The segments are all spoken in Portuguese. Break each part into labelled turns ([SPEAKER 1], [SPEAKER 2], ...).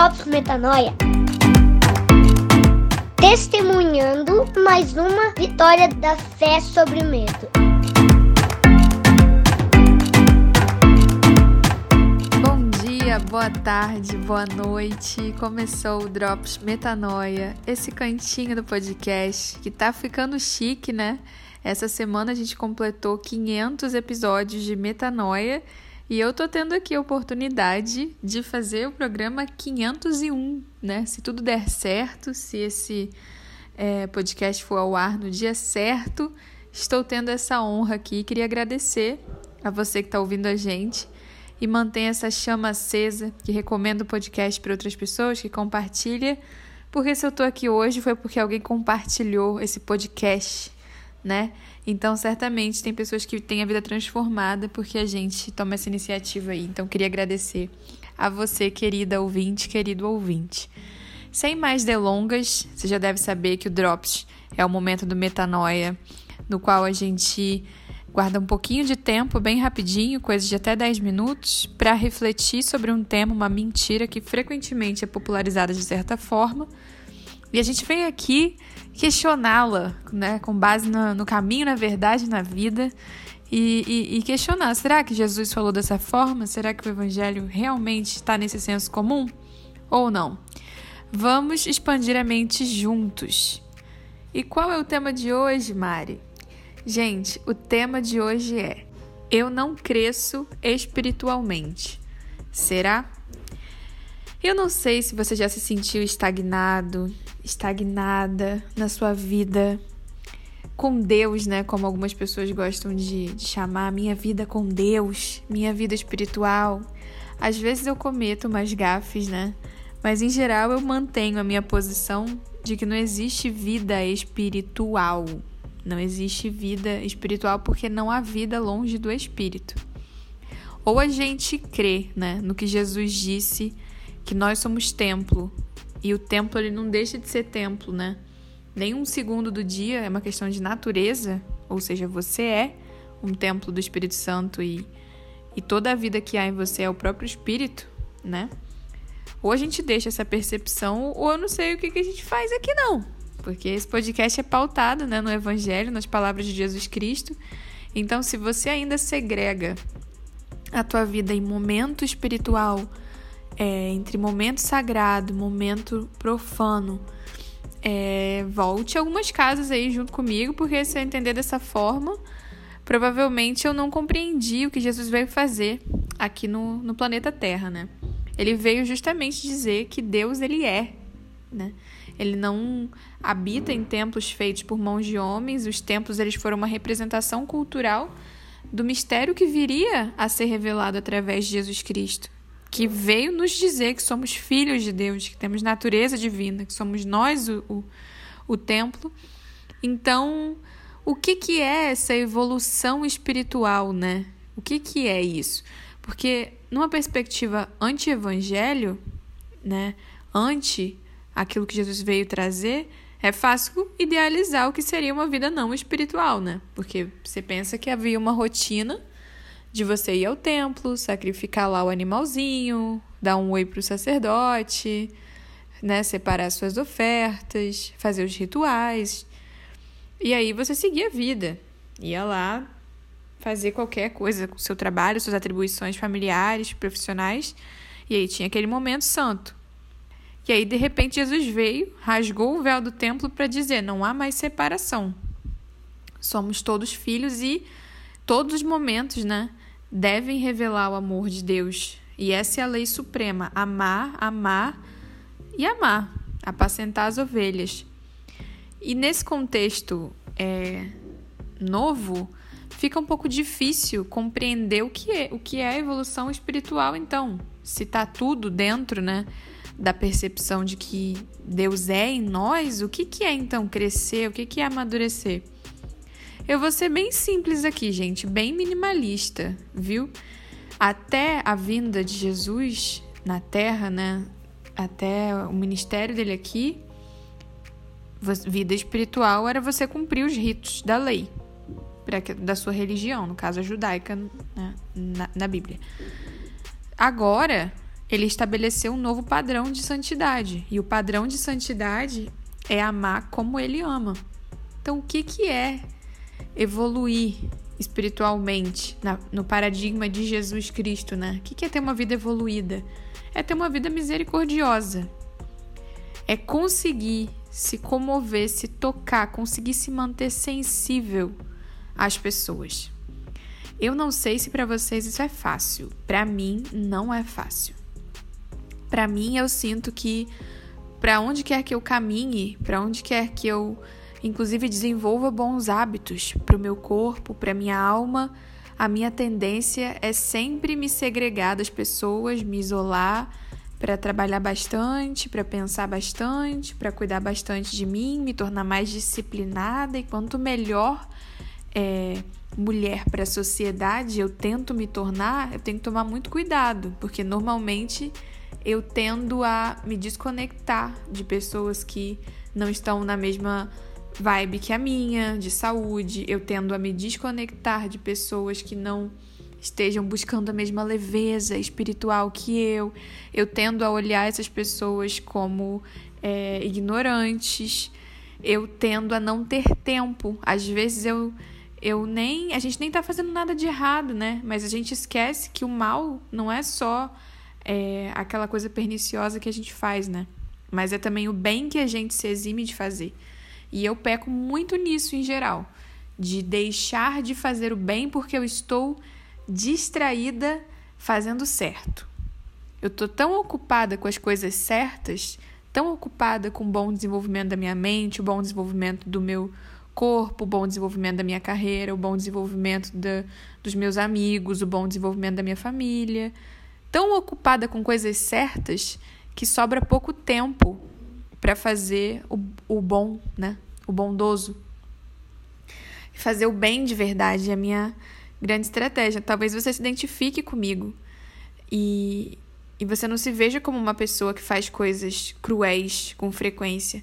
[SPEAKER 1] Drops Metanoia. Testemunhando mais uma vitória da fé sobre o medo.
[SPEAKER 2] Bom dia, boa tarde, boa noite. Começou o Drops Metanoia, esse cantinho do podcast que tá ficando chique, né? Essa semana a gente completou 500 episódios de Metanoia e eu tô tendo aqui a oportunidade de fazer o programa 501, né? Se tudo der certo, se esse é, podcast for ao ar no dia certo, estou tendo essa honra aqui. Queria agradecer a você que está ouvindo a gente e mantém essa chama acesa, que recomenda o podcast para outras pessoas, que compartilha. Porque se eu estou aqui hoje foi porque alguém compartilhou esse podcast né? Então, certamente tem pessoas que têm a vida transformada porque a gente toma essa iniciativa aí. Então, queria agradecer a você, querida ouvinte, querido ouvinte. Sem mais delongas, você já deve saber que o Drops é o momento do metanoia, no qual a gente guarda um pouquinho de tempo, bem rapidinho, coisa de até 10 minutos, para refletir sobre um tema, uma mentira que frequentemente é popularizada de certa forma. E a gente vem aqui questioná-la, né, com base no, no, caminho, na verdade, na vida, e, e, e, questionar: será que Jesus falou dessa forma? Será que o Evangelho realmente está nesse senso comum? Ou não? Vamos expandir a mente juntos. E qual é o tema de hoje, Mari? Gente, o tema de hoje é: Eu não cresço espiritualmente. Será? Eu não sei se você já se sentiu estagnado, estagnada na sua vida com Deus, né? Como algumas pessoas gostam de, de chamar, minha vida com Deus, minha vida espiritual. Às vezes eu cometo umas gafes, né? Mas em geral eu mantenho a minha posição de que não existe vida espiritual. Não existe vida espiritual porque não há vida longe do espírito. Ou a gente crê, né, no que Jesus disse que nós somos templo e o templo ele não deixa de ser templo, né? Nem um segundo do dia é uma questão de natureza, ou seja, você é um templo do Espírito Santo e, e toda a vida que há em você é o próprio Espírito, né? Ou a gente deixa essa percepção, ou eu não sei o que, que a gente faz aqui, não. Porque esse podcast é pautado né, no Evangelho, nas palavras de Jesus Cristo. Então, se você ainda segrega a tua vida em momento espiritual é, entre momento sagrado, momento profano. É, volte algumas casas aí junto comigo, porque se eu entender dessa forma, provavelmente eu não compreendi o que Jesus veio fazer aqui no, no planeta Terra, né? Ele veio justamente dizer que Deus ele é, né? Ele não habita em templos feitos por mãos de homens. Os templos eles foram uma representação cultural do mistério que viria a ser revelado através de Jesus Cristo que veio nos dizer que somos filhos de Deus, que temos natureza divina, que somos nós o, o, o templo. Então, o que, que é essa evolução espiritual, né? O que, que é isso? Porque, numa perspectiva anti-evangelho, né, anti aquilo que Jesus veio trazer, é fácil idealizar o que seria uma vida não espiritual, né? Porque você pensa que havia uma rotina de você ir ao templo, sacrificar lá o animalzinho, dar um oi para o sacerdote, né, separar suas ofertas, fazer os rituais. E aí você seguia a vida. Ia lá fazer qualquer coisa com seu trabalho, suas atribuições familiares, profissionais. E aí tinha aquele momento santo. E aí, de repente, Jesus veio, rasgou o véu do templo para dizer: não há mais separação. Somos todos filhos e todos os momentos, né? Devem revelar o amor de Deus. E essa é a lei suprema: amar, amar e amar, apacentar as ovelhas. E nesse contexto é, novo, fica um pouco difícil compreender o que é, o que é a evolução espiritual, então. Se está tudo dentro né, da percepção de que Deus é em nós, o que, que é então crescer? O que, que é amadurecer? Eu vou ser bem simples aqui, gente, bem minimalista, viu? Até a vinda de Jesus na Terra, né? Até o ministério dele aqui, vida espiritual era você cumprir os ritos da lei, da sua religião, no caso a judaica, né? na, na Bíblia. Agora, ele estabeleceu um novo padrão de santidade. E o padrão de santidade é amar como ele ama. Então, o que, que é evoluir espiritualmente na, no paradigma de Jesus Cristo, né? O que, é ter uma vida evoluída? É ter uma vida misericordiosa. É conseguir se comover, se tocar, conseguir se manter sensível às pessoas. Eu não sei se para vocês isso é fácil. Para mim não é fácil. Para mim eu sinto que para onde quer que eu caminhe, para onde quer que eu inclusive desenvolva bons hábitos para o meu corpo, para minha alma, a minha tendência é sempre me segregar das pessoas, me isolar para trabalhar bastante, para pensar bastante, para cuidar bastante de mim, me tornar mais disciplinada. E quanto melhor é, mulher para a sociedade eu tento me tornar, eu tenho que tomar muito cuidado, porque normalmente eu tendo a me desconectar de pessoas que não estão na mesma vibe que a minha, de saúde, eu tendo a me desconectar de pessoas que não estejam buscando a mesma leveza espiritual que eu. Eu tendo a olhar essas pessoas como é, ignorantes. Eu tendo a não ter tempo. Às vezes eu eu nem a gente nem tá fazendo nada de errado, né? Mas a gente esquece que o mal não é só é, aquela coisa perniciosa que a gente faz, né? Mas é também o bem que a gente se exime de fazer. E eu peco muito nisso em geral, de deixar de fazer o bem porque eu estou distraída fazendo certo. Eu estou tão ocupada com as coisas certas, tão ocupada com o bom desenvolvimento da minha mente, o bom desenvolvimento do meu corpo, o bom desenvolvimento da minha carreira, o bom desenvolvimento da, dos meus amigos, o bom desenvolvimento da minha família. Tão ocupada com coisas certas que sobra pouco tempo para fazer o, o bom, né? O bondoso. Fazer o bem de verdade é a minha grande estratégia. Talvez você se identifique comigo e, e você não se veja como uma pessoa que faz coisas cruéis com frequência.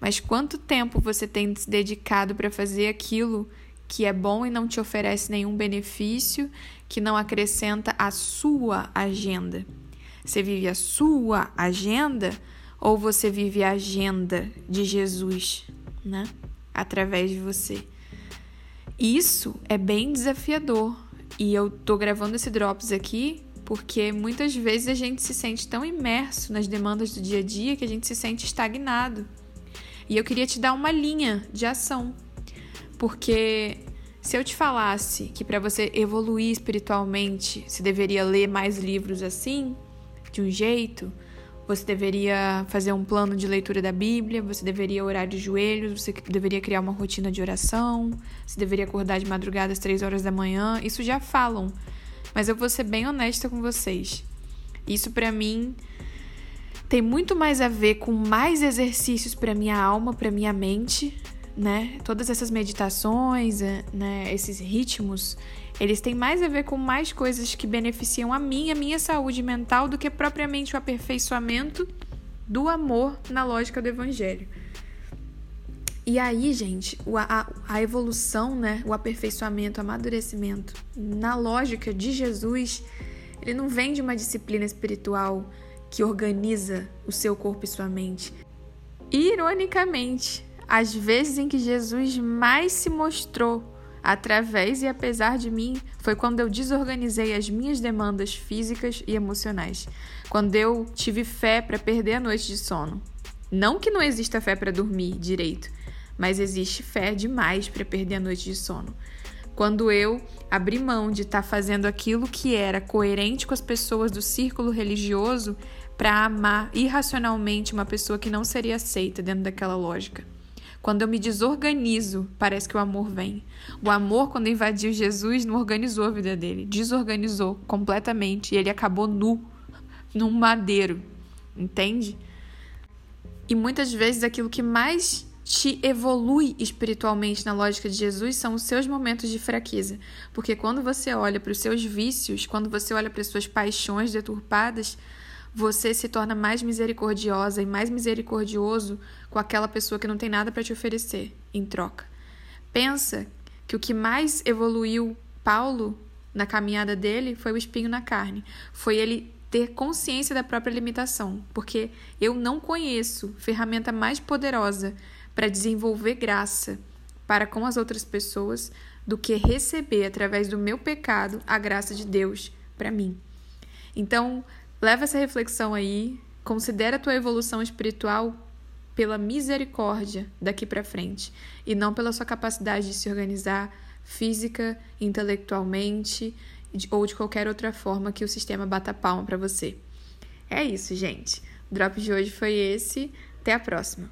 [SPEAKER 2] Mas quanto tempo você tem se dedicado para fazer aquilo que é bom e não te oferece nenhum benefício, que não acrescenta a sua agenda? Você vive a sua agenda ou você vive a agenda de Jesus, né? Através de você. Isso é bem desafiador. E eu tô gravando esse drops aqui porque muitas vezes a gente se sente tão imerso nas demandas do dia a dia que a gente se sente estagnado. E eu queria te dar uma linha de ação. Porque se eu te falasse que para você evoluir espiritualmente, você deveria ler mais livros assim, de um jeito, você deveria fazer um plano de leitura da Bíblia, você deveria orar de joelhos, você deveria criar uma rotina de oração, você deveria acordar de madrugada às três horas da manhã. Isso já falam, mas eu vou ser bem honesta com vocês. Isso para mim tem muito mais a ver com mais exercícios para minha alma, para minha mente, né? Todas essas meditações, né, esses ritmos, eles têm mais a ver com mais coisas que beneficiam a mim, a minha saúde mental, do que propriamente o aperfeiçoamento do amor na lógica do evangelho. E aí, gente, a, a evolução, né, o aperfeiçoamento, o amadurecimento na lógica de Jesus, ele não vem de uma disciplina espiritual que organiza o seu corpo e sua mente. Ironicamente, as vezes em que Jesus mais se mostrou através e apesar de mim foi quando eu desorganizei as minhas demandas físicas e emocionais, quando eu tive fé para perder a noite de sono. Não que não exista fé para dormir direito, mas existe fé demais para perder a noite de sono. Quando eu abri mão de estar tá fazendo aquilo que era coerente com as pessoas do círculo religioso para amar irracionalmente uma pessoa que não seria aceita dentro daquela lógica. Quando eu me desorganizo, parece que o amor vem. O amor, quando invadiu Jesus, não organizou a vida dele, desorganizou completamente e ele acabou nu, num madeiro, entende? E muitas vezes aquilo que mais te evolui espiritualmente na lógica de Jesus são os seus momentos de fraqueza. Porque quando você olha para os seus vícios, quando você olha para as suas paixões deturpadas, você se torna mais misericordiosa e mais misericordioso com aquela pessoa que não tem nada para te oferecer em troca. Pensa que o que mais evoluiu Paulo na caminhada dele foi o espinho na carne. Foi ele ter consciência da própria limitação, porque eu não conheço ferramenta mais poderosa para desenvolver graça para com as outras pessoas do que receber através do meu pecado a graça de Deus para mim. Então, leva essa reflexão aí, considera a tua evolução espiritual pela misericórdia daqui para frente e não pela sua capacidade de se organizar física, intelectualmente ou de qualquer outra forma que o sistema bata palma para você. É isso, gente. O drop de hoje foi esse. Até a próxima.